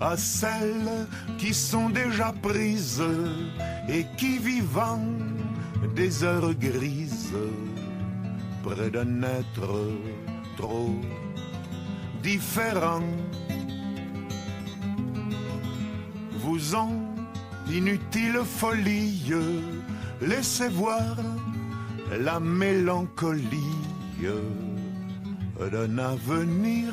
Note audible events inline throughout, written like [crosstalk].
À celles qui sont déjà prises et qui vivant des heures grises près d'un être trop différent. Vous en inutile folie laissez voir la mélancolie d'un avenir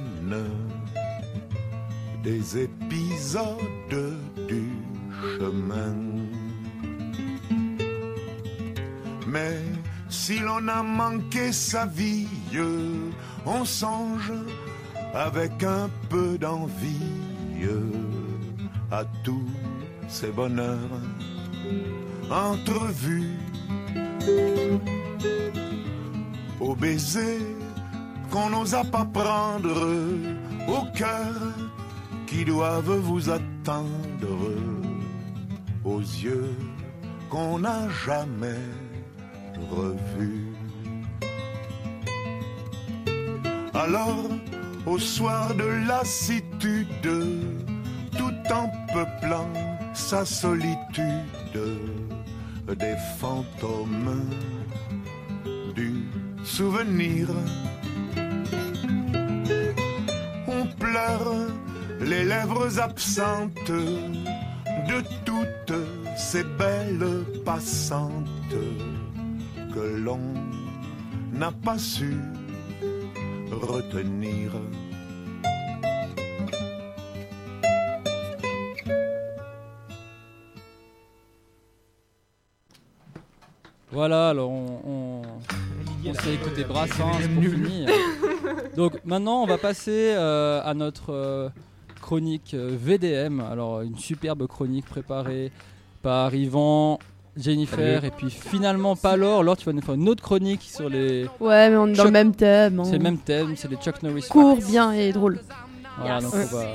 des épisodes du chemin. Mais si l'on a manqué sa vie, on songe avec un peu d'envie à tous ces bonheurs entrevus, au baiser qu'on n'osa pas prendre, au cœur qui doivent vous attendre, aux yeux qu'on n'a jamais revus. Alors, au soir de lassitude, tout en peuplant sa solitude, des fantômes du souvenir. On pleure les lèvres absentes de toutes ces belles passantes que l'on n'a pas su retenir. Voilà, alors on, on, s'est écouté Brassens pour finir. Donc maintenant, on va passer euh, à notre euh, chronique euh, VDM. Alors, une superbe chronique préparée par Yvan, Jennifer et puis finalement pas Laure. Laure, tu vas nous faire une autre chronique sur les. Ouais, mais on est dans le même thème. hein. C'est le même thème, c'est les Chuck Norris. Court, bien et drôle. Voilà, donc on va,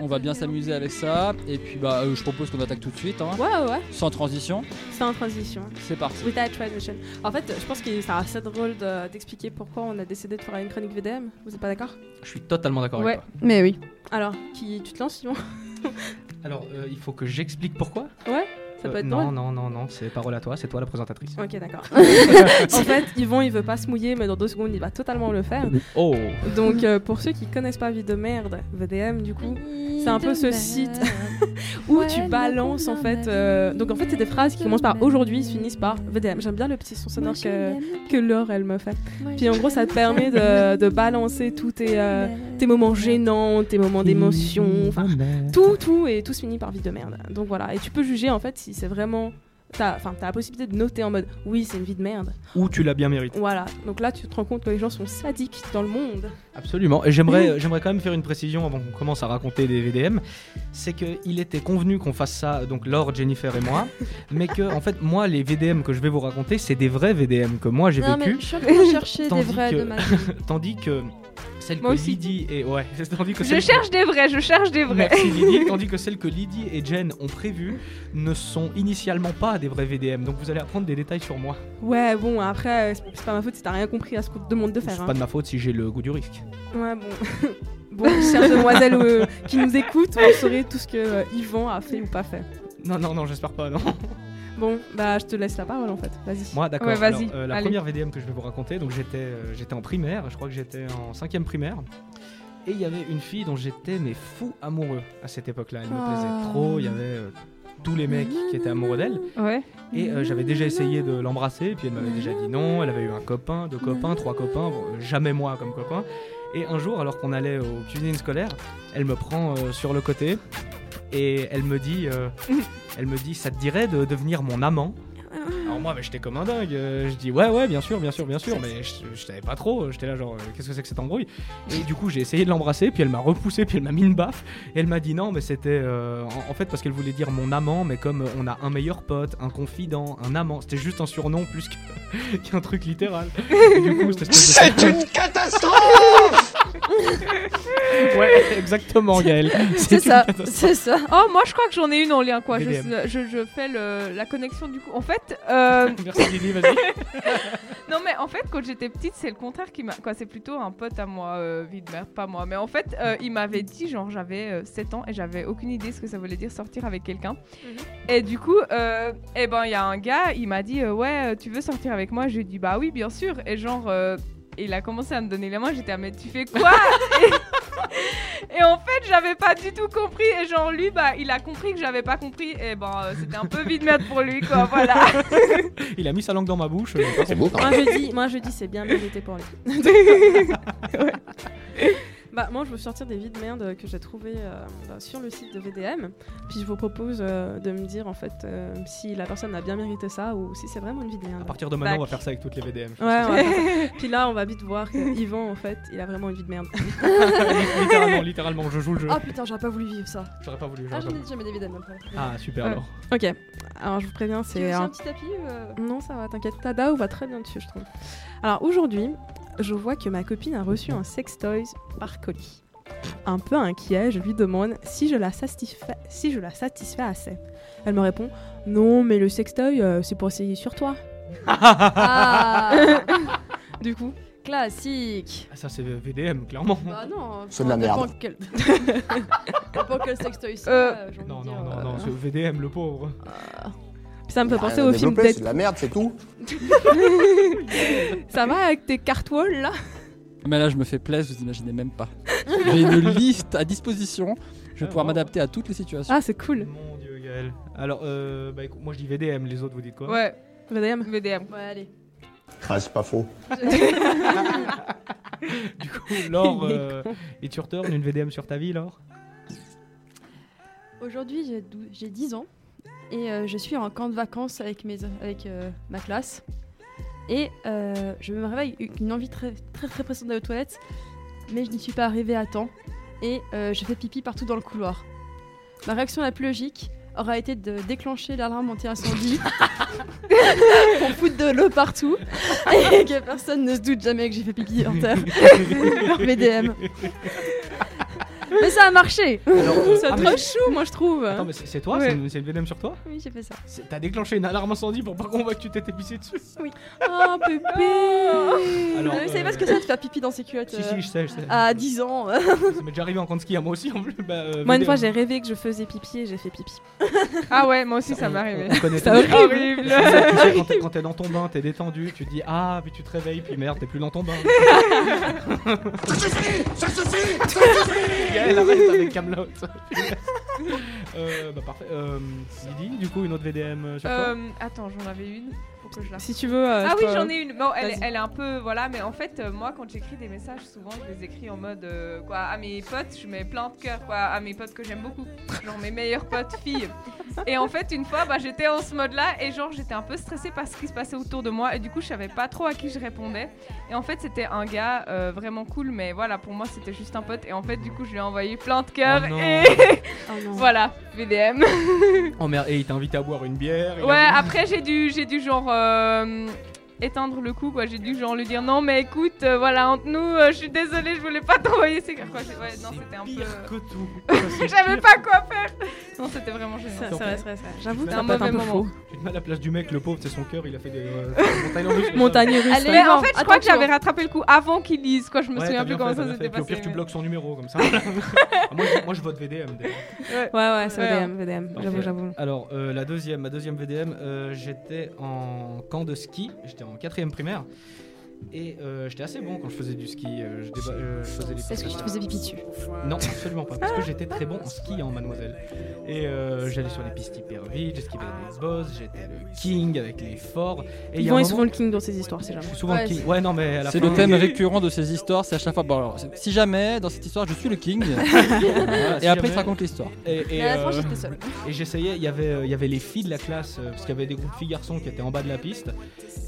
on va bien s'amuser avec ça. Et puis bah, euh, je propose qu'on attaque tout de suite, hein, Ouais, ouais, sans transition. c'est en transition. C'est parti. Without transition. En fait, je pense que c'est assez drôle de- d'expliquer pourquoi on a décidé de faire une chronique VDM. Vous êtes pas d'accord? Je suis totalement d'accord Ouais. avec toi. Mais oui. Alors, qui tu te lances, Simon? Alors, euh, il faut que j'explique pourquoi? Ouais. Ça peut Euh, être non, drôle. non, non, non, c'est parole à toi, c'est toi la présentatrice. Ok, d'accord. [laughs] en fait, Yvon, il veut pas se mouiller, mais dans deux secondes, il va totalement le faire. Oh Donc, euh, pour ceux qui connaissent pas Vie de merde, VDM, du coup, c'est un peu ce site [laughs] où Ouais, tu balances en fait. euh. Donc, en fait, c'est des phrases qui commencent par aujourd'hui, ils se finissent par VDM. J'aime bien le petit son sonore que, que Laure, elle me fait. Puis, en gros, ça te permet de, de balancer tous tes, euh, tes moments gênants, tes moments d'émotion, enfin, tout, tout, et tout se finit par vie de merde. Donc voilà, et tu peux juger en fait si c'est vraiment. T'as enfin, t'as la possibilité de noter en mode oui, c'est une vie de merde. Ou tu l'as bien mérité. Voilà, donc là tu te rends compte que les gens sont sadiques dans le monde. Absolument. Et j'aimerais, j'aimerais quand même faire une précision avant qu'on commence à raconter des VDM. C'est qu'il était convenu qu'on fasse ça, donc Laure, Jennifer et moi, [laughs] mais que en fait moi les VDM que je vais vous raconter, c'est des vrais VDM que moi j'ai Non, mais vécu, je suis en train de chercher [laughs] des vrais que- de ma vie. [laughs] tandis que celle Moi que aussi. Lydie et ouais, [laughs] tandis que Je cherche des vrais, je cherche des vrais. Merci Lydie, [laughs] tandis que celles que Lydie et Jen ont prévues ne sont initialement pas des vrais VDM. Donc vous allez apprendre des détails sur moi. Ouais, bon, après, euh, c'est pas ma faute si t'as rien compris à ce qu'on te demande de faire. C'est hein. pas de ma faute si j'ai le goût du risque. Ouais, bon. [laughs] bon, chères demoiselles euh, qui nous écoutent, vous saurez tout ce que euh, Yvan a fait ou pas fait. Non non non, j'espère pas non. Bon, bah je te laisse la parole en fait, vas-y. Moi, d'accord. Ouais, vas-y, euh, la allez. première VDM que je vais vous raconter, donc j'étais, euh, j'étais en primaire, je crois que j'étais en cinquième primaire, et il y avait une fille dont j'étais mais fou amoureux à cette époque-là. Elle me Ah. plaisait trop. Il y avait euh, tous les mecs qui étaient amoureux d'elle, Ouais. et euh, j'avais déjà essayé de l'embrasser, puis elle m'avait déjà dit non. Elle avait eu un copain, deux copains, trois copains, bon, jamais moi comme copain. Et un jour, alors qu'on allait aux cuisines scolaires, elle me prend euh, sur le côté et elle me dit, euh, [laughs] elle me dit, ça te dirait de devenir mon amant? Alors moi, mais j'étais comme un dingue. euh, je dis ouais, ouais, bien sûr, bien sûr, bien sûr, mais je, je savais pas trop. J'étais là genre, euh, qu'est-ce que c'est que cette embrouille Et du coup, j'ai essayé de l'embrasser, puis elle m'a repoussé, puis elle m'a mis une baffe. Et elle m'a dit non, mais c'était euh, en, en fait parce qu'elle voulait dire mon amant, mais comme on a un meilleur pote, un confident, un amant, c'était juste un surnom plus [laughs] qu'un truc littéral. Et du coup, [laughs] C'est une catastrophe Ouais, exactement, Gaël. C'est ça, c'est ça. Oh, moi je crois que j'en ai une en lien quoi. Je, je, je fais le- la connexion du coup. En fait, euh, [laughs] Merci Lily, vas-y. [laughs] non mais en fait quand j'étais petite c'est le contraire qui m'a. Quoi, c'est plutôt un pote à moi, euh, vie de merde, pas moi. Mais en fait euh, il m'avait dit genre j'avais euh, 7 ans et j'avais aucune idée ce que ça voulait dire sortir avec quelqu'un. Et du coup, euh, eh ben il y a un gars, il m'a dit euh, ouais tu veux sortir avec moi? Je lui ai dit bah oui bien sûr. Et genre euh, il a commencé à me donner la main. J'étais ah mais tu fais quoi? Et, [laughs] et en fait j'avais pas du tout compris. Et genre lui bah il a compris que j'avais pas compris. Et ben euh, c'était un peu vide merde pour lui quoi. Voilà. [laughs] Il a mis sa langue dans ma bouche. C'est beau quand Moi je dis, moi je dis c'est bien mérité pour lui. [laughs] Ouais. Bah moi je veux sortir des vies de merde que j'ai trouvées euh, bah, sur le site de VDM. Puis je vous propose euh, de me dire en fait euh, si la personne a bien mérité ça ou si c'est vraiment une vie de À merde. partir de maintenant, on va faire ça avec toutes les VDM. je Ouais, pense. [laughs] Puis là on va vite voir que Yvan en fait il a vraiment une vie de merde. [laughs] littéralement, littéralement, je joue le jeu. Ah putain, j'aurais pas voulu vivre ça. J'aurais pas voulu. Ah, j'en ai jamais des vidéos après. voulu. Ah, super Ouais. alors. ok, alors je vous préviens Tu veux c'est aussi un un petit tapis euh Non, ça va, t'inquiète. Tadao va très bien dessus, je trouve. Alors aujourd'hui, je vois que ma copine a reçu un sextoys par colis. Un peu inquiet, je lui demande si je la satisfais, si je la satisfais assez. Elle me répond Non, mais le sextoy, euh, c'est pour essayer sur toi. Ah [laughs] Du coup, Classique Ah, ça, c'est VDM, clairement. Bah non C'est de la merde. Quel... dépend quel [laughs] sextoy c'est, Euh, Non, non, dire, non, euh, non, c'est VDM, le pauvre. puis ça me fait penser au film développer, Dead. C'est de la merde, c'est tout. [laughs] Ça va avec tes cartwalls là? Mais là, je me fais plaisir, vous imaginez même pas. J'ai une liste à disposition. Je vais Ah, pouvoir m'adapter à toutes les situations. Ah, c'est cool. Mon dieu, Gaël. Alors, euh, bah, écoute, moi je dis VDM, les autres vous dites quoi? Ouais, VDM. VDM. Ouais, allez. Ah, c'est pas faux. [laughs] Du coup, Laure, euh, et tu retournes une VDM sur ta vie, Laure? Aujourd'hui, j'ai 10 ans et euh, je suis en camp de vacances avec, mes, avec euh, ma classe. Et euh, je me réveille avec une envie très très très pressante d'aller aux toilettes, mais je n'y suis pas arrivée à temps et je fais pipi partout dans le couloir. Ma réaction la plus logique aura été de déclencher l'alarme anti-incendie [laughs] pour foutre de l'eau partout et que personne ne se doute jamais que j'ai fait pipi en terre. [laughs] VDM. Mais ça a marché [laughs] C'est ah, mais- trop chou, moi je trouve. Attends, mais c'est toi Ouais. C'est une, VDM sur toi Oui, j'ai fait ça. T'as déclenché une alarme incendie pour pas qu'on voit que tu t'étais pissé dessus Oh, pépé Alors, vous savez euh, pas ce que c'est de faire pipi dans ses culottes [laughs] Si, euh, si, je sais, je sais. à 10 ans Ça m'est déjà arrivé en camp de ski à moi aussi en plus. Bah, euh, Moi, une fois, j'ai rêvé que je faisais pipi et j'ai fait pipi. [laughs] Ah ouais, moi aussi ça m'est arrivé. C'est horrible. Tu sais, tu sais, quand t'es- dans ton bain, t'es détendu, tu te dis ah, puis tu te réveilles, puis merde, t'es plus dans ton bain. Ça suffit Ça suffit Elle [laughs] arrête avec Camelot. [laughs] euh, bah parfait. Euh, Lydie, du coup, une autre VDM euh, sur toi Euh, attends, j'en avais une. Faut que je la Si tu veux. euh, Ah oui, j'en ai une. Bon, elle, elle est un peu. Voilà, mais en fait, euh, moi, quand j'écris des messages, souvent, je les écris en mode. euh, quoi, à mes potes, je mets plein de cœurs, quoi. À mes potes que j'aime beaucoup. Genre mes meilleures potes filles. Et en fait, une fois, bah, j'étais en ce mode-là et genre, j'étais un peu stressée par ce qui se passait autour de moi. Et du coup, je savais pas trop à qui je répondais. Et en fait, c'était un gars euh, vraiment cool, mais voilà, pour moi, c'était juste un pote. Et en fait, du coup, je lui ai envoyé plein de cœurs. Oh non. et Oh [laughs] non. voilà, VDM. Oh merde, et il t'a invité à boire une bière. il a- Ouais, après j'ai dû, j'ai dû genre euh, éteindre le coup, quoi. J'ai dû genre lui dire non, mais écoute, euh, voilà, entre nous, euh, je suis désolée, je voulais pas [laughs] t'envoyer ces cartes. quoi. Ouais, non, c'était un pire peu. que tout. [laughs] C'est J'avais pas quoi faire. Non, c'était vraiment gênant. c'est vrai, c'est vrai, c'est vrai. J'avoue que C'est ça un un mauvais peu moment. Tu te mets à la place du mec, le pauvre, c'est son cœur, il a fait des euh, [laughs] montagnes russes. Montagne russe. Allez, en fait, je crois que j'avais rattrapé le coup avant qu'il lise, quoi. Je me Ouais, souviens t'as plus comment fait, ça t'as s'était. Puis Au passé. pire, tu bloques son numéro comme ça. [laughs] Ah, moi, je, moi, je vote VDM. Ouais, ouais, c'est. VDM, VDM. J'avoue, j'avoue. Alors, euh, la deuxième, ma deuxième VDM, euh, j'étais en camp de ski, j'étais en quatrième primaire. Et euh, j'étais assez bon quand je faisais du ski. euh, je, déba- euh, je faisais des Est-ce que tu te faisais pipi dessus? Non, absolument pas. Parce que j'étais très bon en ski, en mademoiselle. Et euh, j'allais sur les pistes hyper vite, j'esquivais les boss, j'étais le king avec les forts. Et il y a Yvan est moment- souvent le king dans ses histoires, c'est Je jamais. suis souvent Ouais, le king. c'est- Ouais, non, mais à la C'est fin- le thème récurrent de ces histoires, c'est à chaque fois. Bon, alors, si jamais dans cette histoire je suis le king, [laughs] Voilà, si et après il te raconte l'histoire. Et, et, Mais à la fin, euh, j'étais seule. Et j'essayais, il y avait, euh, il y avait les filles de la classe, parce qu'il y avait des groupes filles-garçons qui étaient en bas de la piste,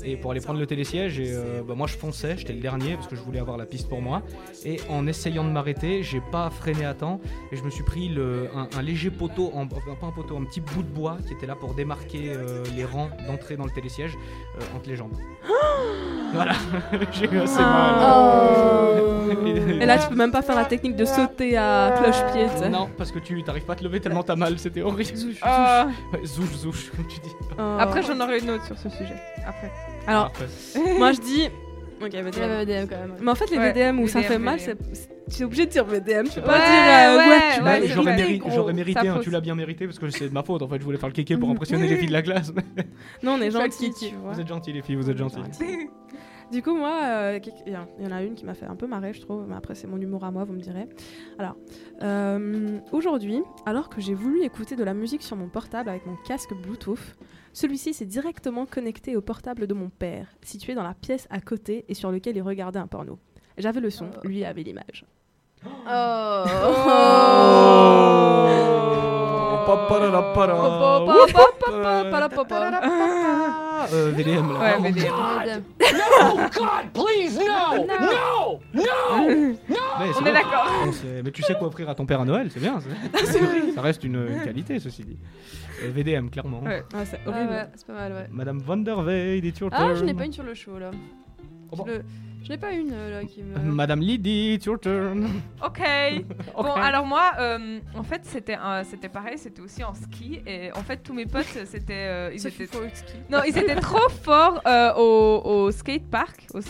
et pour aller prendre le télésiège, et euh, bah, moi je fonçais, j'étais le dernier, parce que je voulais avoir la piste pour moi, et en essayant de m'arrêter, j'ai pas freiné à temps, et je me suis pris le, un, un léger poteau, en, enfin, pas un poteau, un petit bout de bois qui était là pour démarquer euh, les rangs d'entrée dans le télésiège euh, entre les jambes. [gasps] voilà, [laughs] j'ai eu assez Ah. mal. [laughs] Et là, tu peux même pas faire la technique de sauter à cloche-pied. Non, parce que tu t'arrives pas à te lever tellement t'as mal, c'était horrible. Ah, Ouais, zouch, zouch, comme tu dis. Oh. Après, j'en aurai une autre sur ce sujet. Après. Alors, moi je dis. Ok, quand même. Mais en fait, les Ouais, VDM où ça fait mal, c'est. c'est- Tu es obligé de dire VDM, tu peux Ouais, pas dire. euh, ouais, ouais, j'aurais, méri- mérité, hein, tu l'as bien mérité parce que c'est de ma faute en fait, je voulais faire le kéké pour impressionner les filles de la classe. [laughs] Non, on est gentils, kiki. tu vois. Vous êtes gentils les filles, vous êtes gentils. [laughs] Du coup, moi, euh, quel- il y, en- il y en a une qui m'a fait un peu marrer, je trouve, mais après, c'est mon humour à moi, vous me direz. Alors, euh, aujourd'hui, alors que j'ai voulu écouter de la musique sur mon portable avec mon casque Bluetooth, celui-ci s'est directement connecté au portable de mon père, situé dans la pièce à côté et sur lequel il regardait un porno. J'avais le son, lui avait l'image. Oh Euh, VDM là. Ouais, VDM. [laughs] No, God, please, no! No! No! C'est On est d'accord. Sait- Mais tu sais quoi offrir à ton père à Noël, c'est bien. c'est- [laughs] Ça reste une, une qualité ceci dit. Euh, VDM clairement. Ouais. Ah, c'est Ah horrible. ouais, c'est pas mal, ouais. Madame Van der Weyde, it's your Ah, je n'ai pas une sur le show là. Oh bon. Je le- Je n'ai pas une euh, là qui me. Madame Lydie, it's your turn. Ok. [laughs] Ok. Bon, alors moi, euh, en fait, c'était un- c'était pareil, c'était aussi en ski. Et en fait, tous mes potes, [laughs] c'était. euh, ils étaient. Faulkski. Non, ils étaient trop forts euh, au, au skate park, au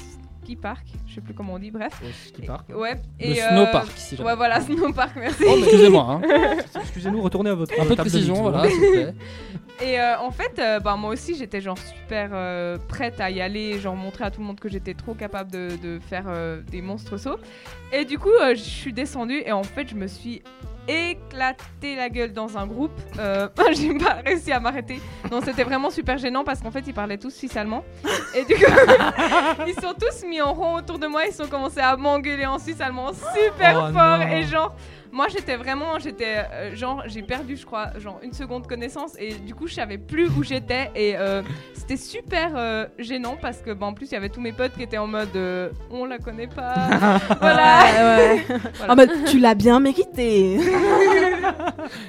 ski park, je sais plus comment on dit, bref. Au ski park. Ouais. Le Et, euh, snowpark, si. Ouais, voilà, [laughs] snowpark, merci. Excusez-moi, hein. [laughs] Excusez-nous, retournez à votre un peu de précision, voilà, s'il vous plaît. [laughs] Et euh, en fait, euh, bah, moi aussi, j'étais genre super euh, prête à y aller, genre montrer à tout le monde que j'étais trop capable de, de faire euh, des monstres sauts. Et du coup, euh, je suis descendue et en fait, je me suis éclaté la gueule dans un groupe. Euh, [laughs] J'ai pas réussi à m'arrêter. Non, c'était vraiment super gênant parce qu'en fait, ils parlaient tous suisse-allemand. Et du coup, [laughs] ils sont tous mis en rond autour de moi. Ils sont commencé à m'engueuler en suisse-allemand super Oh fort. non. Et genre, moi j'étais vraiment, j'étais euh, genre, j'ai perdu, je crois, genre une seconde connaissance et du coup je savais plus où j'étais et euh, c'était super euh, gênant parce que bah, en plus il y avait tous mes potes qui étaient en mode euh, on la connaît pas, [laughs] voilà. Ouais, ouais. [laughs] Voilà. Ah bah, tu l'as bien mérité.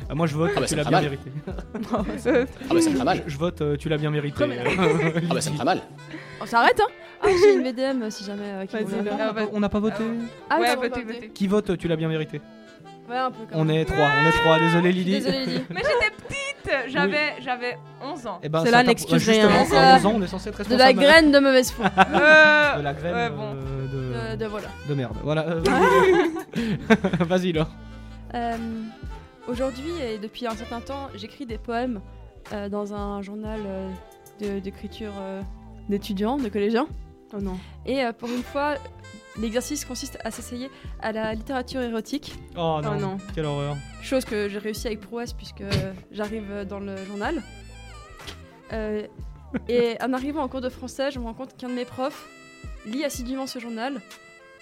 Ah, moi je vote, Ah bah, tu c'est l'as bien mal. mérité. [laughs] Ah bah c'est pas mal. Je vote, tu l'as bien mérité. Ah bah c'est pas mal. On s'arrête hein Ah, j'ai une VDM si jamais. euh, qui Laure. On n'a pas- voté. Ah, oui, ouais, votez. Qui vote, tu l'as bien mérité Ouais, un peu comme On est trois, on est trois, désolé Lily. Désolée, Lily. [laughs] Mais j'étais petite, j'avais j'avais 11 ans. Eh ben, ça tape- n'excuse justement, rien. à Ça- 11 ans, on est censé être De responsable. la graine de mauvaise foi. [laughs] Euh, De la graine ouais, bon. euh, de... Euh, de voilà. de merde. Voilà. euh, [laughs] Vas-y, Laure. Euh, Aujourd'hui et depuis un certain temps, j'écris des poèmes euh, dans un journal euh, de- d'écriture euh, d'étudiants, de collégiens. Oh non. Et euh, pour une fois, l'exercice consiste à s'essayer à la littérature érotique, Oh non. Oh non. Quelle horreur. chose que j'ai réussi avec prouesse puisque j'arrive dans le journal. Euh, et en arrivant en cours de français, je me rends compte qu'un de mes profs lit assidûment ce journal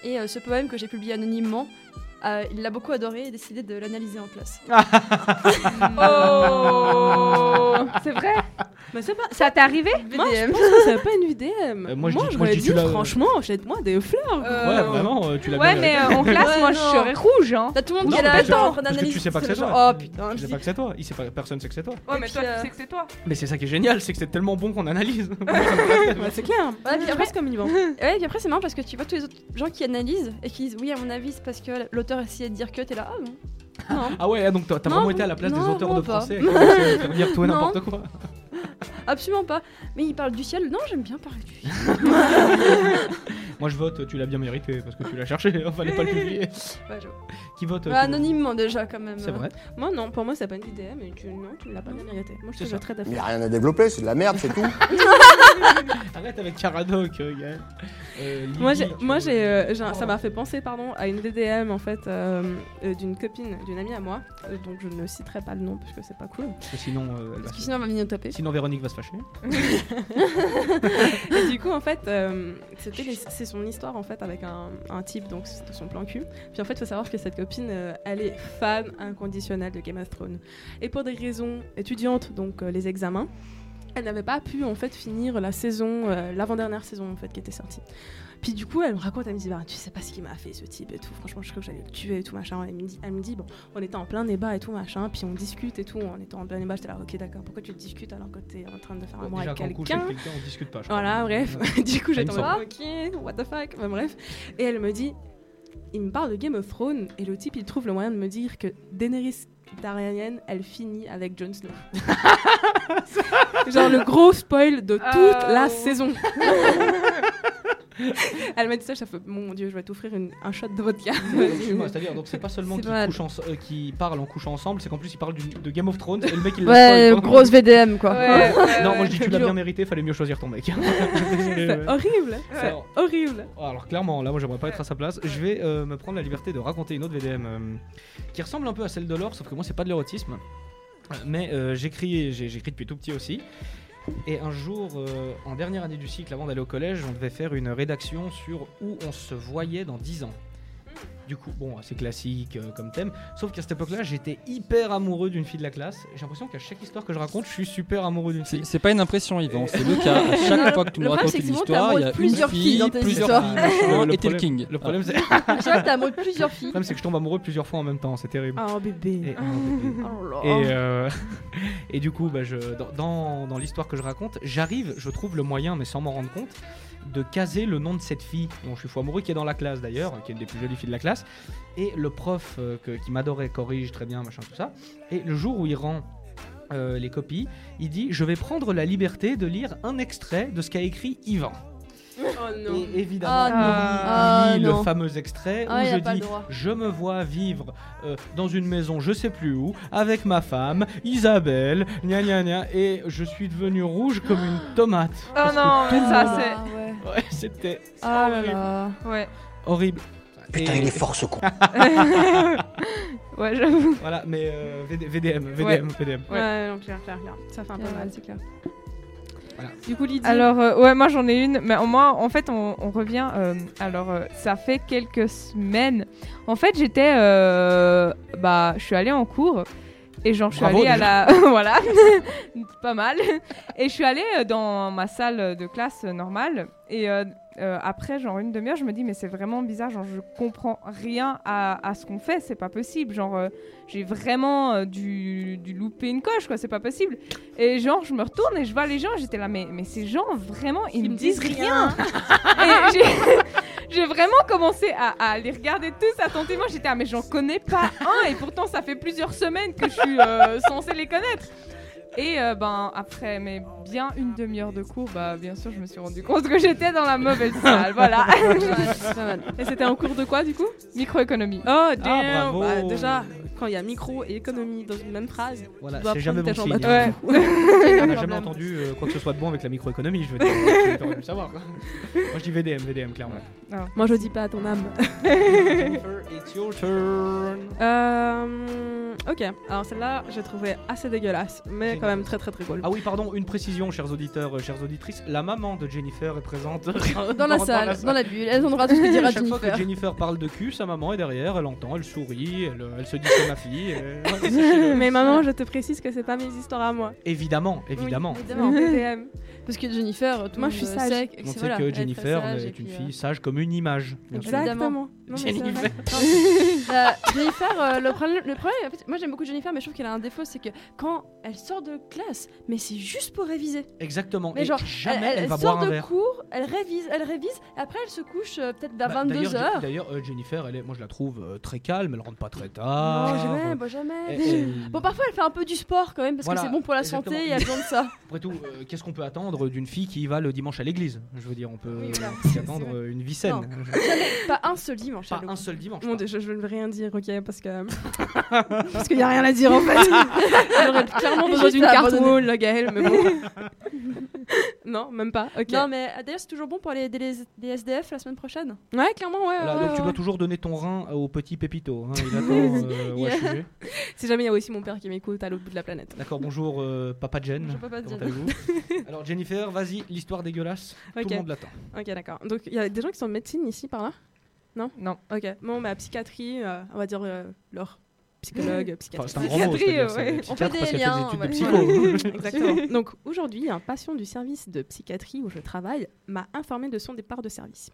et euh, ce poème que j'ai publié anonymement. euh, il l'a beaucoup adoré et a décidé de l'analyser en classe. [laughs] Oh C'est vrai? Mais c'est pas. Ça t'est arrivé? Moi, je VDM. pense que c'est pas une VDM. Euh, moi, je dis- moi, je dis, tu franchement, jette-moi des fleurs. Euh, Ouais, vraiment, euh, tu l'as Ouais, bien mais euh, en classe, Ouais, moi je serais rouge, hein. T'as tout le monde qui est là, parce que- tu sais pas que c'est toi. Oh putain, Tu je sais pas que c'est toi. Il sait pas, personne sait que c'est toi. Ouais, Et mais toi, tu sais que c'est toi. Mais c'est ça qui est génial, c'est que c'est tellement bon qu'on analyse. [laughs] Ouais, c'est clair. Ouais, puis Je après- reste comme Yvan. Ouais, puis après, c'est marrant parce que tu vois tous les autres gens qui analysent et qui disent oui, à mon avis, c'est parce que l'auteur essayait de dire que t'es là. Ah non. Ah ouais, donc t'as vraiment été à la place des auteurs de français faire dire tout et n'importe quoi. Absolument pas. Mais il parle du ciel. Non, j'aime bien parler du ciel. [laughs] Moi je vote, tu l'as bien mérité parce que tu l'as cherché, fallait pas le publier. [laughs] Ouais. Qui vote Ouais, tu- anonymement déjà, quand même. C'est vrai. Moi, non, pour moi, c'est pas une VDM. Et tu, non, tu ne l'as pas bien mérité. Moi, je te jetterais des Il n'y a rien à développer, c'est de la merde, c'est tout. [laughs] Arrête avec Caradoc, euh, Gaël. Euh, Moi, j'ai, moi j'ai, euh, un- ça m'a fait penser pardon, à une VDM en fait euh, euh, d'une copine, d'une amie à moi, euh, donc je ne citerai pas le nom parce que c'est pas cool. Parce que Sinon, euh, elle va Parce que sinon, on va venir taper. sinon Véronique va se fâcher. [laughs] Et du coup en fait, euh, c'était les- c'est son histoire en fait avec un, type, donc son plan cul. Puis en fait, il faut savoir que cette copine, euh, elle est fan inconditionnelle de Game of Thrones. Et pour des raisons étudiantes, donc euh, les examens, elle n'avait pas pu en fait finir la saison, euh, l'avant-dernière saison en fait qui était sortie. Puis du coup, elle me raconte, elle me dit, bah, tu sais pas ce qu'il m'a fait ce type et tout. Franchement, je crois que j'allais le tuer et tout machin. Elle me dit, elle me dit, bon, on était en plein débat et tout machin, puis on discute et tout. On était en plein débat, j'étais là, ok, d'accord. Pourquoi tu discutes alors que t'es en train de faire un amour Déjà avec quelqu'un on discute pas. je crois. Voilà, bref. [laughs] du coup, j'étais en ok, what the fuck. Enfin, bref. Et elle me dit, il me parle de Game of Thrones et le type, il trouve le moyen de me dire que Daenerys Targaryen, elle finit avec Jon Snow. [laughs] Genre le gros spoil de toute Oh. la saison. [laughs] [laughs] elle m'a dit ça, ça fait mon dieu, je vais t'offrir un shot de vodka. Excuse-moi, [laughs] c'est-à-dire donc c'est pas seulement qu'ils euh, parlent en couchant ensemble, c'est qu'en plus ils parlent du- de Game of Thrones et le mec il Ouais, grosse VDM quoi. [laughs] Ouais, ouais, Non, moi je dis tu l'as bien mérité, fallait mieux choisir ton mec. C'est horrible. C'est Alors, horrible. alors clairement, là moi j'aimerais pas être à sa place. Je vais euh, me prendre la liberté de raconter une autre VDM euh, qui ressemble un peu à celle de Laure, sauf que moi c'est pas de l'érotisme. Mais euh, j'écris, j'ai- j'écris depuis tout petit aussi. Et un jour, euh, en dernière année du cycle, avant d'aller au collège, on devait faire une rédaction sur où on se voyait dans 10 ans. Du coup, bon, assez classique euh, comme thème. Sauf qu'à cette époque-là, j'étais hyper amoureux d'une fille de la classe. J'ai l'impression qu'à chaque histoire que je raconte, je suis super amoureux d'une C'est fille. c'est pas une impression, Yvan, c'est le cas. À [laughs] chaque fois que tu nous racontes c'est une histoire, il y a plusieurs une filles fille, dans tes plusieurs histoires. filles, Le et problème- king. Le problème, c'est À chaque fois, t'es amoureux de plusieurs filles. le problème, c'est que je tombe amoureux plusieurs fois en même temps. C'est terrible. Oh bébé. Et, oh, bébé. Oh Et, euh, [laughs] et du coup, bah, je, dans, dans, dans l'histoire que je raconte, j'arrive, je trouve le moyen, mais sans m'en rendre compte, de caser le nom de cette fille dont je suis fou amoureux, qui est dans la classe d'ailleurs, qui est une des plus jolies filles de la classe. Et le prof euh, que- qui m'adorait corrige très bien, machin, tout ça. Et le jour où il rend euh, les copies, il dit Je vais prendre la liberté de lire un extrait de ce qu'a écrit Yvan. Oh non. Et évidemment, Ah il non. lit- Ah le fameux extrait Ah, où y a je dis. Je me vois vivre euh, dans une maison, je sais plus où, avec ma femme, Isabelle, gna gna gna, et je suis devenu rouge comme une tomate. Oh que non, mais ça c'est. Ah ouais. Ouais, [laughs] c'était Ah là là. Ouais. horrible. Putain, Et- il est fort ce con. [laughs] ouais, j'avoue. Voilà, mais euh, VD- VDM, VDM, Ouais. VDM. Ouais, non, clair, clair, clair. Ça fait un peu mal. c'est clair. Du coup, Lydie. Alors, euh, ouais, moi j'en ai une, mais moi, en fait, on, on revient. euh, alors, euh, ça fait quelques semaines. En fait, j'étais. euh, bah, je suis allée en cours. Et genre, je suis Bravo, allée à la. [laughs] voilà, [laughs] pas mal. Et je suis allée euh, dans ma salle de classe normale. Et euh, euh, après, genre, une demi-heure, je me dis, mais c'est vraiment bizarre. Genre, je comprends rien à, à ce qu'on fait. C'est pas possible. Genre, euh, j'ai vraiment euh, dû, dû louper une coche, quoi. C'est pas possible. Et genre, je me retourne et je vois les gens. J'étais là, mais, mais ces gens, vraiment, ils, me disent rien. [laughs] j'ai- vraiment commencé à, à les regarder tous attentivement. J'étais, ah, mais j'en connais pas un, et pourtant, ça fait plusieurs semaines que je suis censée les connaître. Et euh, ben après mais bien une demi-heure de cours, bah bien sûr je me suis rendu compte que j'étais dans la mauvaise salle, voilà. [laughs] [laughs] Et c'était en cours de quoi du coup? Microéconomie. Oh damn bravo. Bah, Déjà, quand il y a micro et économie dans une même phrase, Voilà, tu dois c'est jamais bon signe. hein. Ouais. [laughs] On n'a jamais entendu euh, quoi que ce soit de bon avec la microéconomie, je veux dire. T'aurais dû savoir. quoi. Moi je dis VDM, VDM, clairement. Moi je dis pas à ton âme. Jennifer, it's your turn. Euh, ok, alors celle-là j'ai trouvé assez dégueulasse, mais. Quand même très très très cool. Ah oui, pardon, une précision, chers auditeurs, euh, chères auditrices. La maman de Jennifer est présente [laughs] Dans la salle, dans la bulle, elle entendra tout ce que À dira [laughs] chaque fois que Jennifer. Jennifer parle de cul, sa maman est derrière, elle entend, elle sourit, elle, elle se dit c'est ma fille. et- Ouais, sachez-le. mais maman, je te précise que c'est pas mes histoires à moi. Évidemment, évidemment. Évidemment. Parce que Jennifer, tout Moi, je suis sage. sait On c'est- sait voilà, elle que Jennifer sage, est une puis, euh, fille sage comme une image. Exactement. Non, Jennifer. Euh, Jennifer, euh, le problème, le problème en fait, moi j'aime beaucoup Jennifer, mais je trouve qu'elle a un défaut, c'est que quand elle sort de classe, mais c'est juste pour réviser. Exactement. Mais et genre, jamais elle, va sort boire un de cours, elle révise, elle révise, et après elle se couche euh, peut-être vers Bah, 22 d'ailleurs, h D'ailleurs, euh, Jennifer, elle est, moi je la trouve euh, très calme, elle rentre pas très tard. Non, jamais, bah jamais. Elle- elle- Bon, parfois elle fait un peu du sport quand même, parce Voilà, que c'est bon pour la exactement. santé, et elle a besoin de ça. Après tout, euh, qu'est-ce qu'on peut attendre? D'une fille qui va le dimanche à l'église Je veux dire, on peut Oui, voilà. [laughs] attendre une vie saine. [laughs] Pas un seul dimanche. Pas un seul dimanche. Je, ne veux rien dire, ok, parce que. [laughs] parce qu'il y a rien à dire en fait. J'aurais clairement besoin d'une carte wall, le Gaël, mais bon. Non, même pas, ok. Non, mais euh, d'ailleurs, c'est toujours bon pour aller aider les, les SDF la semaine prochaine. Ouais, clairement, ouais. Voilà, ouais, donc tu ouais. dois toujours donner ton rein au petit Pépito. hein, il [laughs] attend euh, Yeah. Si jamais il y a aussi mon père qui m'écoute à l'autre bout de la planète. D'accord, bonjour euh, Papa Jen. Bonjour, Papa Jen. [laughs] Alors Jennifer, vas-y, l'histoire dégueulasse. Tout Ok. le monde l'attend. Ok, d'accord. Donc il y a des gens qui sont en médecine ici par là? Non? Ok. Bon, ma psychiatrie, euh, on va dire euh, leur psychologue, Enfin, psychiatre. c'est un grand mot, Psychiatrie, ouais. On fait des fait des liens, études ouais. de psycho. [laughs] Exactement. Donc aujourd'hui, un patient du service de psychiatrie où je travaille m'a informé de son départ de service.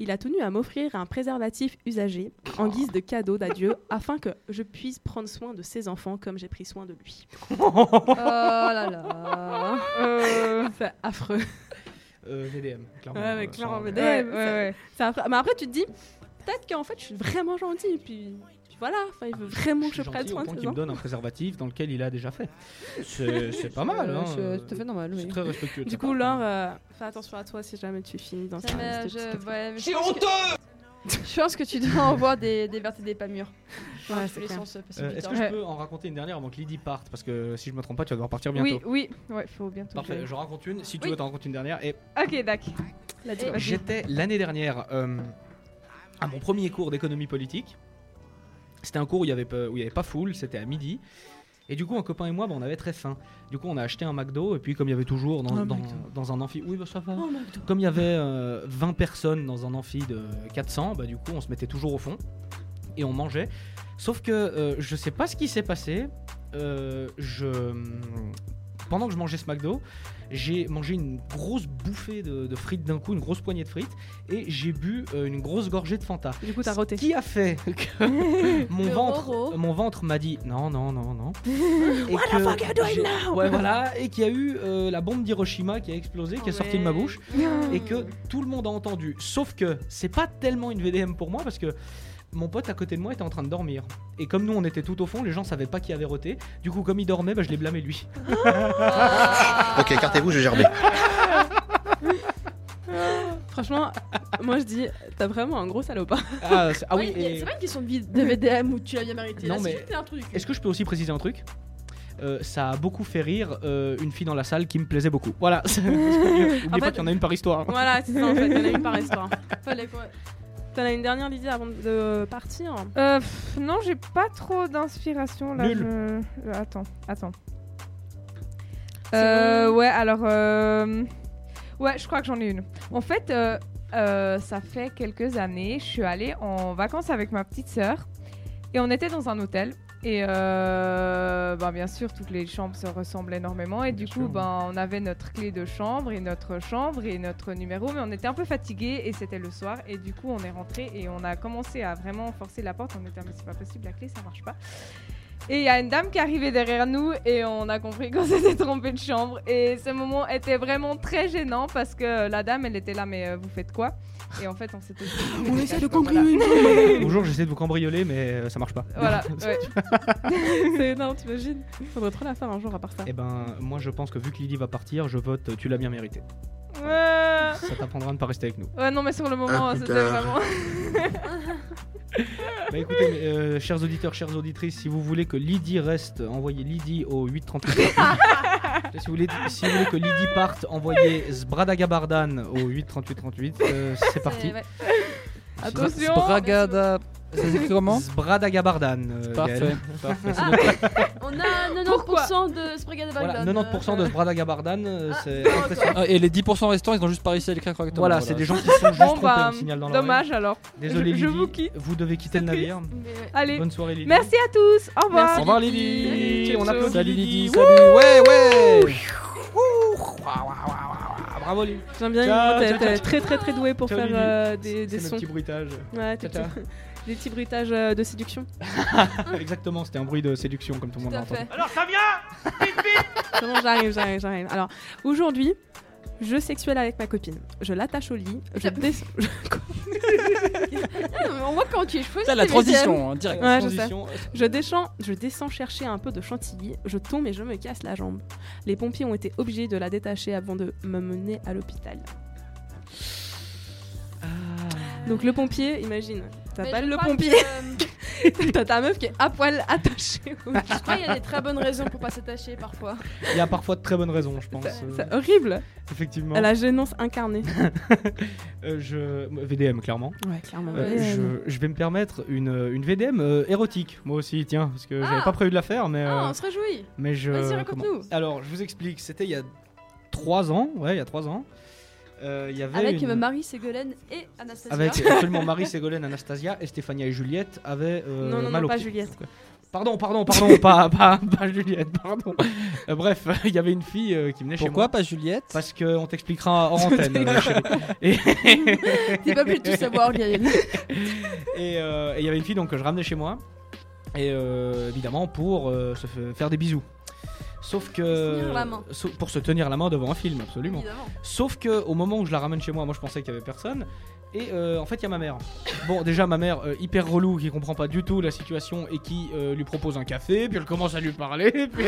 Il a tenu à m'offrir un préservatif usagé en guise de cadeau d'adieu [laughs] afin que je puisse prendre soin de ses enfants comme j'ai pris soin de lui. [laughs] Oh là là. Euh, C'est affreux. Euh, VDM, clairement. Ouais, mais euh, clairement, VDM. ouais, ouais. Mais après, tu te dis, peut-être qu'en fait, je suis vraiment gentille. Puis voilà, enfin, il veut vraiment que je prenne soin de ses qu'il me enfants. donne un préservatif dans lequel il a déjà fait. C'est [laughs] c'est pas mal. Euh, hein, c'est euh, tout à fait normal, oui. C'est très respectueux. de Du coup. Laure, euh, fais attention à toi si jamais tu finis dans Ça ce m'a- service de je, pense que- tu dois en voir des, des vertes et des pas mûres. Ouais, c'est euh, Euh. Est-ce que je peux en raconter une dernière avant que Lydie parte Parce que si je me trompe pas, tu vas devoir partir bientôt. Oui, oui, ouais, faut bientôt. Parfait, je raconte une. Si tu Oui. veux, t'en racontes une dernière. Et. Ok, d'accord. J'étais l'année dernière euh, à mon premier cours d'économie politique. C'était un cours où il n'y avait, pas- où il y avait pas full, c'était à midi. Et du coup, un copain et moi, bah, on avait très faim. Du coup, on a acheté un McDo. Et puis, comme il y avait toujours dans, Un dans, McDo. dans un amphi. Oui, bah, ça va. Comme il y avait euh, 20 personnes dans un amphi de 400, bah, du coup, on se mettait toujours au fond. Et on mangeait. Sauf que euh, je sais pas ce qui s'est passé. Euh, je... Pendant que je mangeais ce McDo, j'ai mangé une grosse bouffée de, de frites d'un coup, une grosse poignée de frites, et j'ai bu euh, une grosse gorgée de Fanta. Du coup, t'as Ce roté. qui a fait [laughs] que [laughs] mon ventre, euh, mon ventre m'a dit non, non, non, non. [laughs] et What the fuck are you doing now? Ouais, voilà, et qu'il y a eu euh, la bombe d'Hiroshima qui a explosé, qui est sortie de ma bouche, et que tout le monde a entendu. Sauf que c'est pas tellement une VDM pour moi parce que mon pote à côté de moi était en train de dormir. Et comme nous on était tout au fond, les gens savaient pas qui avait roté. Du coup, comme il dormait, bah, je l'ai blâmé lui. [laughs] Ok, écartez-vous, je vais gerber. [laughs] Franchement, moi je dis, t'as vraiment un gros salopard. Ah, c'est- ah oui, Ouais, et- C'est pas une question de, vie- de VDM où tu l'as bien mérité. Non, Là, mais- c'est juste un truc. Est-ce que je peux aussi préciser un truc? Euh, ça a beaucoup fait rire euh, une fille dans la salle qui me plaisait beaucoup. Voilà. [laughs] N'oubliez En pas fait- qu'il y en a une par histoire. voilà, c'est ça en fait, il y en a une par histoire. Fallait quoi T'en as une dernière, Lydie, avant de partir Euh, pff, non, j'ai pas trop d'inspiration là. Nul. je- euh, attends, attends. Euh, bon ouais, alors. euh, Ouais, je crois que j'en ai une. En fait, euh, euh, ça fait quelques années, je suis allée en vacances avec ma petite sœur et on était dans un hôtel. Et euh, ben, bien sûr, toutes les chambres se ressemblent énormément. Et Bien du sûr. coup, ben, on avait notre clé de chambre et notre chambre et notre numéro. Mais on était un peu fatigués et c'était le soir. Et du coup, on est rentré et on a commencé à vraiment forcer la porte. On était, mais c'est pas possible, la clé, ça marche pas. Et il y a une dame qui arrivait derrière nous et on a compris qu'on [laughs] s'était trompé de chambre. Et ce moment était vraiment très gênant parce que la dame, elle était là, mais euh, vous faites quoi? Et en fait, on s'était. [laughs] On essaie de conclure. [laughs] Bonjour, j'essaie de vous cambrioler, mais euh, ça marche pas. Voilà, ouais. [laughs] C'est énorme, t'imagines Faudrait trop la faire un jour à part ça. Eh ben, moi je pense que vu que Lydie va partir, je vote tu l'as bien mérité. Ouais. Ça t'apprendra à ne pas rester avec nous. Ouais, non, mais sur le moment, Ah, c'était vraiment. Bah écoutez, euh, chers auditeurs, chères auditrices, si vous voulez que Lydie reste, envoyez Lydie au 838. Si, vous voulez, si vous voulez que Lydie parte, envoyez Zbradagabardan au 83838. Euh, c'est parti. Ouais. Attention. Bragada. Ça s'écrit comment Zbradagabardan. euh, Parfait. Gaël. Parfait, [laughs] c'est noté. [laughs] On a 90% Pourquoi de Spragada Voilà, Bagdad. 90% de Zbradagabardan, euh, Ah, c'est d'accord. impressionnant. Ah, Et les 10% restants, ils ont juste pas réussi à l'écrire correctement. Voilà, c'est des gens qui sont juste Bon, trompés, bah, on me signale dans l'oreille. dommage alors. Désolé Je- je Lydie, vous quitte. vous devez quitter le navire. Allez, Bonne soirée Lydie. merci à tous. Au revoir. Au revoir Lydie. Lydie. On applaudit Salut Lydie. Salut. Ouais, ouais. Bravo Lydie. J'aime bien, Ciao, Yvon, t'es ciao, t'es ciao. très très très doué pour Ciao, faire Lydie. euh, des, des C'est nos sons. petits bruitages. Ouais, tes Ciao, [laughs] des petits bruitages euh, de séduction. [laughs] Exactement, c'était un bruit de séduction comme tout le monde l'a entendu. fait. C'est bon, [laughs] j'arrive, j'arrive, j'arrive. Alors, aujourd'hui, jeu sexuel avec ma copine. Je l'attache au lit, je descends. [laughs] Ah, On voit quand tu es choisi. Ça, la transition, hein, direct. Ouais, je sais. Transition. Je descends, je descends chercher un peu de chantilly, je tombe et je me casse la jambe. Les pompiers ont été obligés de la détacher avant de me mener à l'hôpital. Donc le pompier, imagine, t'appelles le pompier, que, euh, [laughs] t'as ta meuf qui est à poil attachée au. Je crois qu'il y a des très bonnes raisons pour pas s'attacher parfois. Il y a parfois de très bonnes raisons, je pense. C'est euh, horrible. effectivement. La gênance incarnée. [laughs] Euh, je... VDM, clairement. Ouais, clairement. Euh, je... je vais me permettre une, une VDM euh, érotique, moi aussi, tiens, parce que j'avais Ah. pas prévu de la faire, mais. Ah, on se réjouit. mais je. Vas-y, raconte-nous. comment- Alors, je vous explique, c'était il y a 3 ans, ouais, il y a 3 ans. Euh, Il y avait Avec une- Marie, Ségolène et Anastasia. Avec [laughs] absolument Marie, Ségolène, Anastasia et Stéphania et Juliette avaient. euh, Non, non, non, au pas pied. Juliette. Donc, euh, Pardon, pardon, pardon, [laughs] pas, pas, pas Juliette, pardon. Euh, bref, [laughs] il y avait une fille euh, qui venait chez Pourquoi moi. pas Juliette? Parce qu'on t'expliquera hors antenne, euh. Et T'es pas plus de tout savoir, Gaël. et, euh, et il y avait une fille donc, que je ramenais chez moi. Et euh, évidemment pour euh, se faire des bisous. Sauf que. Se tenir la main. Pour se tenir la main devant un film, absolument. Évidemment. Sauf que au moment où je la ramène chez moi, moi je pensais qu'il y avait personne. Et euh, en fait, il y a ma mère. Bon, déjà, ma mère, euh, hyper relou, qui comprend pas du tout la situation et qui euh, lui propose un café, puis elle commence à lui parler. [laughs] Puis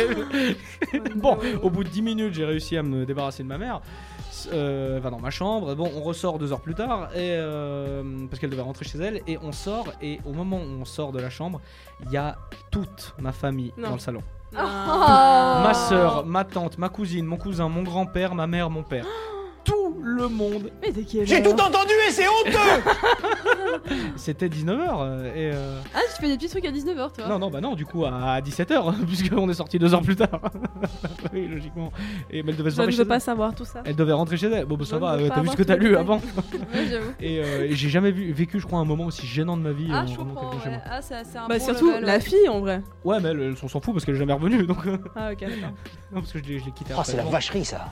elle- [laughs] bon, au bout de 10 minutes, j'ai réussi à me débarrasser de ma mère. Elle va dans ma chambre. Bon, on ressort deux heures plus tard, et, parce qu'elle devait rentrer chez elle. Et on sort, et au moment où on sort de la chambre, il y a toute ma famille Non. dans le salon. Ma soeur, ma tante, ma cousine, mon cousin, mon grand-père, ma mère, mon père. Le monde. Mais t'es qui J'ai tout entendu et c'est honteux [laughs] C'était 19h. et euh, Ah, tu fais des petits trucs à 19h, toi Non, non, bah non, du coup à 17h, [laughs] puisqu'on est sorti deux heures plus tard. [laughs] oui, logiquement. Et mais elle devait se Je ne rentrer veux chez pas elle. savoir tout ça. Elle devait rentrer chez elle. Bon, bah ça va, euh, t'as vu ce que t'as lu avant. Ouais, j'avoue. Et euh, j'ai jamais vu, vécu, je crois, un moment aussi gênant de ma vie. Ah, je comprends. ouais. Ah, c'est c'est un Bah, bon surtout level, la ouais. fille en vrai. Ouais, mais elle, elle s'en s'en fout parce qu'elle est jamais revenue. Donc, euh, Ah, ok, d'accord. non, parce que je l'ai je l'ai quitté Oh, après. c'est la vacherie ça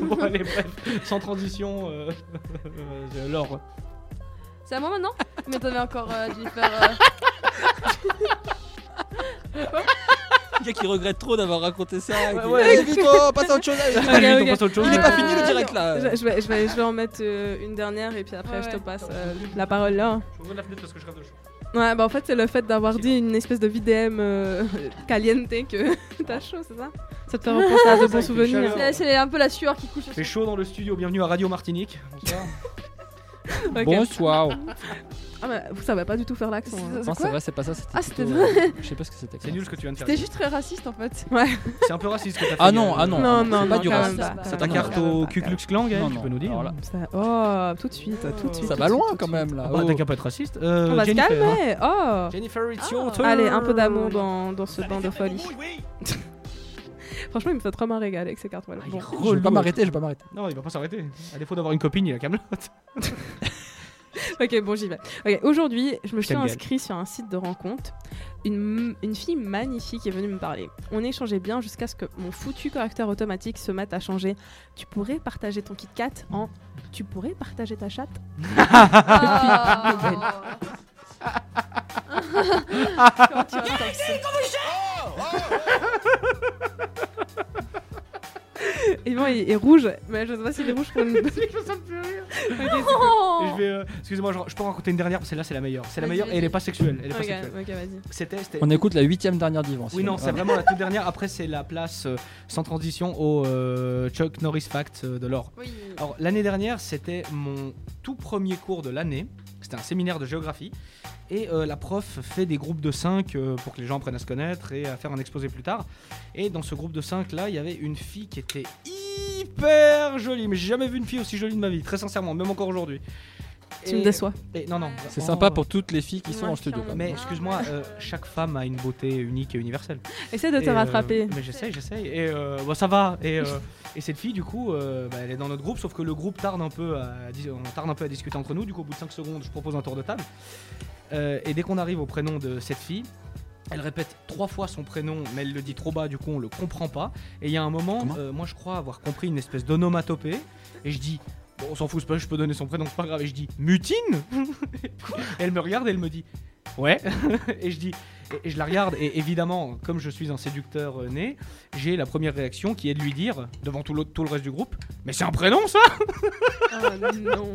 bon, allez, bref, [laughs] sans transition, euh, [laughs] euh, Laure. C'est à moi maintenant Mais t'avais encore euh, dû faire. euh, [laughs] Le gars qui regrette trop d'avoir raconté ça. ouais. Allez, vite, oh, passe à autre chose. Allez, ok. on passe à autre chose. Il est pas fini le direct là. Je, je vais, je, vais, je vais en mettre euh, une dernière et puis après Ouais, je te ouais. passe euh, la parole là. Je ouvre la fenêtre parce que je rêve de chaud. Ouais, bah en fait c'est le fait d'avoir dit une espèce de VDM euh, caliente que [laughs] t'as chaud, c'est ça Ça te fait repenser à de bons souvenirs. C'est un peu la sueur qui coule sur Fait chaud dans le studio, bienvenue à Radio Martinique. [laughs] Bonsoir. Ok. Bonsoir. Ah bah vous savez pas du tout faire l'accent. hein. Non, c'est vrai, c'est pas ça. C'était Ah, c'était plutôt, euh, Je sais pas ce que c'était. C'est nul ce que tu viens de faire. C'était juste très raciste en fait. C'est un peu raciste ce que t'as fait. Ah non, Gaël. ah non. Non, non, c'est pas non, du quand racisme. même pas. Pas au racisme. Ku Klux Klan, Gaël, Non, tu non, peux nous dire alors là, Ça- Oh, tout de suite, tout de suite. Ça tout va de suite, loin tout de quand suite. même là. Ah bah, Oh. T'as qu'à pas être raciste. Euh, On va se Jennifer. calmer. Oh Jennifer, it's Ah. your turn. Allez, un peu d'amour dans, dans ce bain de folie. Oui, [laughs] Franchement, il me fait trop marrer régaler avec ces cartes. Voilà. Ah, il Bon. Je vais relou. pas m'arrêter, je vais pas m'arrêter. Non, il va pas s'arrêter. À défaut d'avoir une copine, il a Camelot. [laughs] [laughs] Ok, bon, j'y vais. Ok, aujourd'hui, je me suis t'aime, Gaël. inscrit sur un site de rencontre. Une, une fille magnifique est venue me parler. On échangeait bien jusqu'à ce que mon foutu correcteur automatique se mette à changer. Tu pourrais partager ton Kit Kat en Tu pourrais partager ta chatte. [laughs] [laughs] Comment tu [laughs] Yvan est, est rouge, mais je sais pas s'il est rouge pour [laughs] une. [laughs] Oh Et je vais, euh, excusez-moi, je, je peux en raconter une dernière parce que celle-là c'est la meilleure. C'est la meilleure et elle est pas sexuelle. Elle est pas Ok, sexuelle. ok, vas-y. C'était, c'était- On écoute la huitième dernière d'Yvan. Oui, non, c'est vraiment la toute dernière. Après, c'est la place euh, sans transition au euh, Chuck Norris Fact euh, de l'or. Oui. Alors, l'année dernière, c'était mon tout premier cours de l'année. C'était un séminaire de géographie. Et euh, la prof fait des groupes de 5 pour que les gens apprennent à se connaître et à faire un exposé plus tard. Et dans ce groupe de 5 là, il y avait une fille qui était hyper jolie. Mais j'ai jamais vu une fille aussi jolie de ma vie, très sincèrement, même encore aujourd'hui. Tu Et- me déçois. et- non, non. C'est sympa euh, pour toutes les filles qui sont en studio. Mais excuse-moi, euh, chaque femme a une beauté unique et universelle. Essaie de te Et, euh, rattraper. mais j'essaye, j'essaye. Et euh, bon, ça va. Et, euh, et cette fille, du coup, euh, bah, elle est dans notre groupe, sauf que le groupe tarde un peu à, dis- on tarde un peu à discuter entre nous. Du coup, au bout de 5 secondes, je propose un tour de table. Euh, et dès qu'on arrive au prénom de cette fille, elle répète trois fois son prénom, mais elle le dit trop bas, du coup, on le comprend pas. Et il y a un moment, euh, moi, je crois avoir compris une espèce d'onomatopée. Et je dis. Bon, on s'en fout, c'est pas, je peux donner son prénom, c'est pas grave. Et je dis Mutine [laughs] Elle me regarde et elle me dit Ouais. [laughs] et je dis et, je la regarde et évidemment, comme je suis un séducteur euh, né, j'ai la première réaction qui est de lui dire devant tout, tout le reste du groupe Mais c'est un prénom ça Oh non.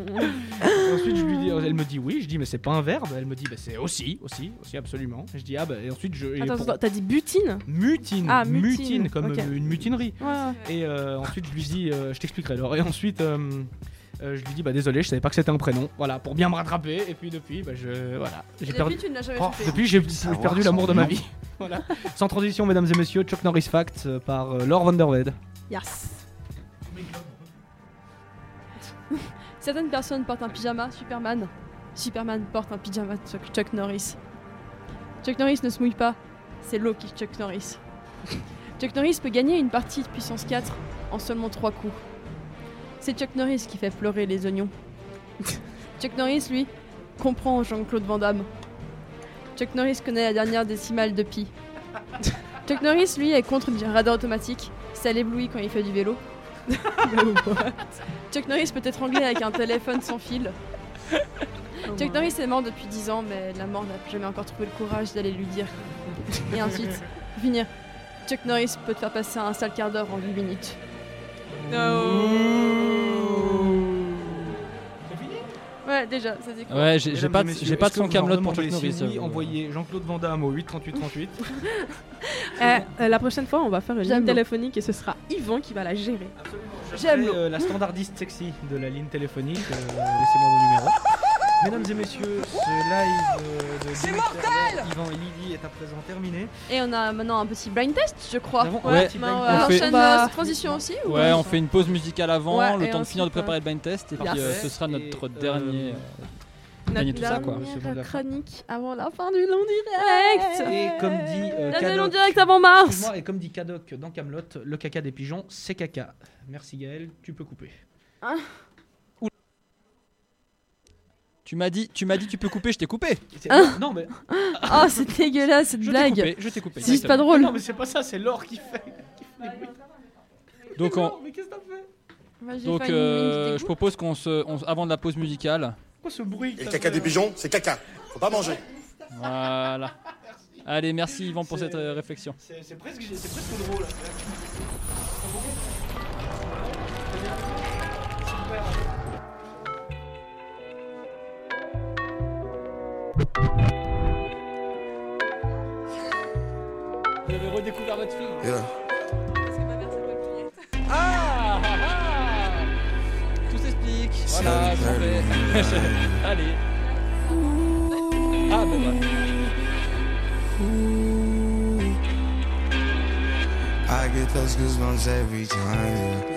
Et [laughs] ensuite je lui dis, elle me dit oui, je dis mais c'est pas un verbe. Elle me dit bah, c'est aussi, aussi, aussi absolument. Et je dis ah bah et ensuite je Attends, pour- attends, t'as dit butine? Mutine, Ah, mutine, comme ok. euh, une mutinerie. Ouais. Et euh, ensuite je lui dis, euh, je t'expliquerai alors. Et ensuite euh, euh, je lui dis bah désolé, je savais pas que c'était un prénom. Voilà pour bien me rattraper. Et puis depuis bah je voilà j'ai perdu. depuis, tu ne l'as jamais Oh, depuis, j'ai perdu l'amour de ma vie. [laughs] voilà. Sans transition, mesdames et messieurs, Chuck Norris Fact euh, par euh, Laure Vanderwed. Yes. [laughs] Certaines personnes portent un pyjama Superman. Superman porte un pyjama Chuck, Chuck Norris. Chuck Norris ne se mouille pas, c'est l'eau qui Chuck Norris. [laughs] Chuck Norris peut gagner une partie de puissance 4 en seulement 3 coups. C'est Chuck Norris qui fait pleurer les oignons. [laughs] Chuck Norris, lui, comprend Jean-Claude Van Damme. Chuck Norris connaît la dernière décimale de pi. [laughs] Chuck Norris, lui, est contre le radar automatique. Ça l'éblouit quand il fait du vélo. [laughs] Chuck Norris peut être anglais avec un téléphone sans fil. Chuck Norris est mort depuis 10 ans, mais la mort n'a jamais encore trouvé le courage d'aller lui dire. Et ensuite, finir. Chuck Norris peut te faire passer un sale quart d'heure en 8 minutes. Ouais, déjà, ça c'est cool. Ouais, j'ai j'ai Mesdames pas, et de- messieurs, j'ai pas de est-ce que son vous Camelot pour Chuck demandez Norris. si oui, j'avoue. envoyez Jean-Claude Van Damme au 83838. [laughs] Eh, euh, la prochaine fois, on va faire une J'aime ligne l'eau. téléphonique et ce sera Yvan qui va la gérer. J'aime l'eau. euh, la standardiste sexy de la ligne téléphonique. euh, Laissez-moi vos numéros. Mesdames et messieurs, ce live euh, de C'est mortel Yvan et Lydie est à présent terminé. Et on a maintenant un petit blind test, je crois. Nous avons Ouais. un petit blind on test. On fait- enchaîne Bah, euh, transition aussi ou Ouais, on fait une pause musicale avant, Ouais, le et temps de finir de ensuite, préparer le blind test, et puis Parfait. euh, ce sera Et, notre euh, dernier. Gagner tout ça, quoi. Le second de la fin. chronique avant la fin du long direct. Et comme dit euh, Dernier long direct avant mars Excuse-moi, et comme dit Cadoc dans Camelot, le caca des pigeons, c'est caca. Merci Gaël, tu peux couper. Tu m'as dit, tu m'as dit, tu peux couper, je t'ai coupé. C'est- Non mais Oh, c'est dégueulasse cette Je t'ai blague coupé, je t'ai coupé. C'est juste pas drôle Non mais c'est pas ça, c'est l'or qui fait. qui. Donc, on- Non, mais qu'est-ce que t'as fait Moi, j'ai donc euh, je propose qu'on se, on- avant de la pause musicale, Quoi ce bruit Et le caca fait, des pigeons, c'est caca. Faut pas manger. voilà. Allez, merci Yvan pour cette euh, réflexion. C'est presque, c'est presque drôle. Vous avez redécouvert votre fille. Yeah. Ah, ah, ah. Tout s'explique. Voilà. [laughs] Allez. Ah, ben voilà. I get those goosebumps every time.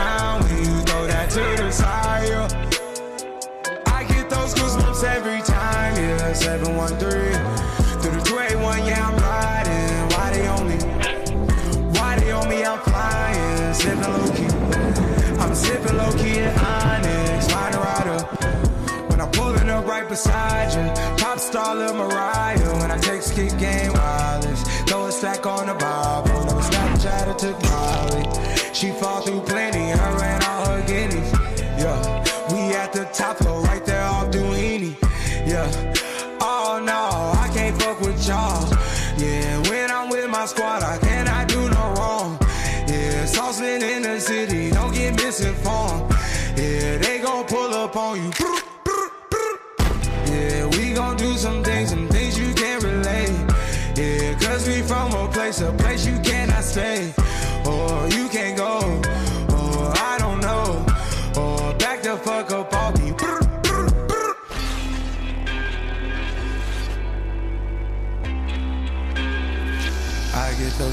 Through the 281, yeah, I'm riding. Why they on me? Why they on me? I'm flying. Sipping low key. I'm sipping low key in Onyx. Mine rider. When I'm pulling up right beside you. Pop star Lil Mariah. When I take skip game wireless. Throw a stack on the Bible. Never Snapchat or took Molly. She fall through my squad, I cannot do no wrong. Yeah, saucemen in the city, don't get misinformed. Yeah, they gon' pull up on you. Yeah, we gon' do some things, some things you can't relate. Yeah, cause we from a place, a place you cannot stay.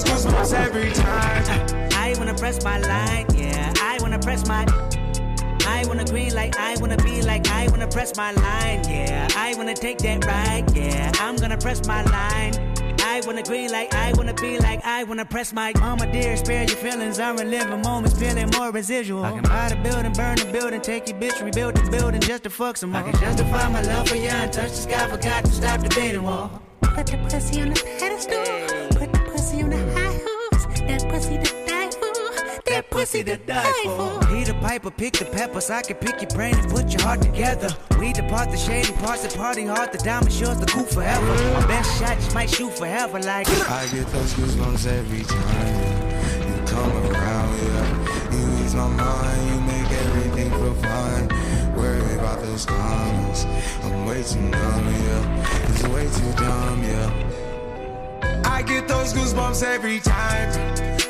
I get those goosebumps every time. I wanna press my line, yeah. I wanna press my. I wanna green like I wanna be like I wanna press my line, yeah. I wanna take that ride, yeah. I'm gonna press my line. I wanna green like I wanna be like I wanna press my mama dear, spare your feelings. I'm reliving moments, feeling more residual. I can buy the building, burn the building, take your bitch, rebuild the building just to fuck some more. I can justify my love for you and touch the sky, forgot to stop the beating wall. Put the pussy on the pedestal. Pussy to die for. That pussy to die for. Peter Piper, pick the peppers. I can pick your brain and put your heart together. We depart the shady parts, the party hard, the diamond yours, the cool forever. My best shot just might shoot forever, like. I get those goosebumps every time you come around, yeah. You ease my mind, you make everything feel fine. Worry about those comments, I'm way too numb, yeah. It's way too dumb, yeah. I get those goosebumps every time.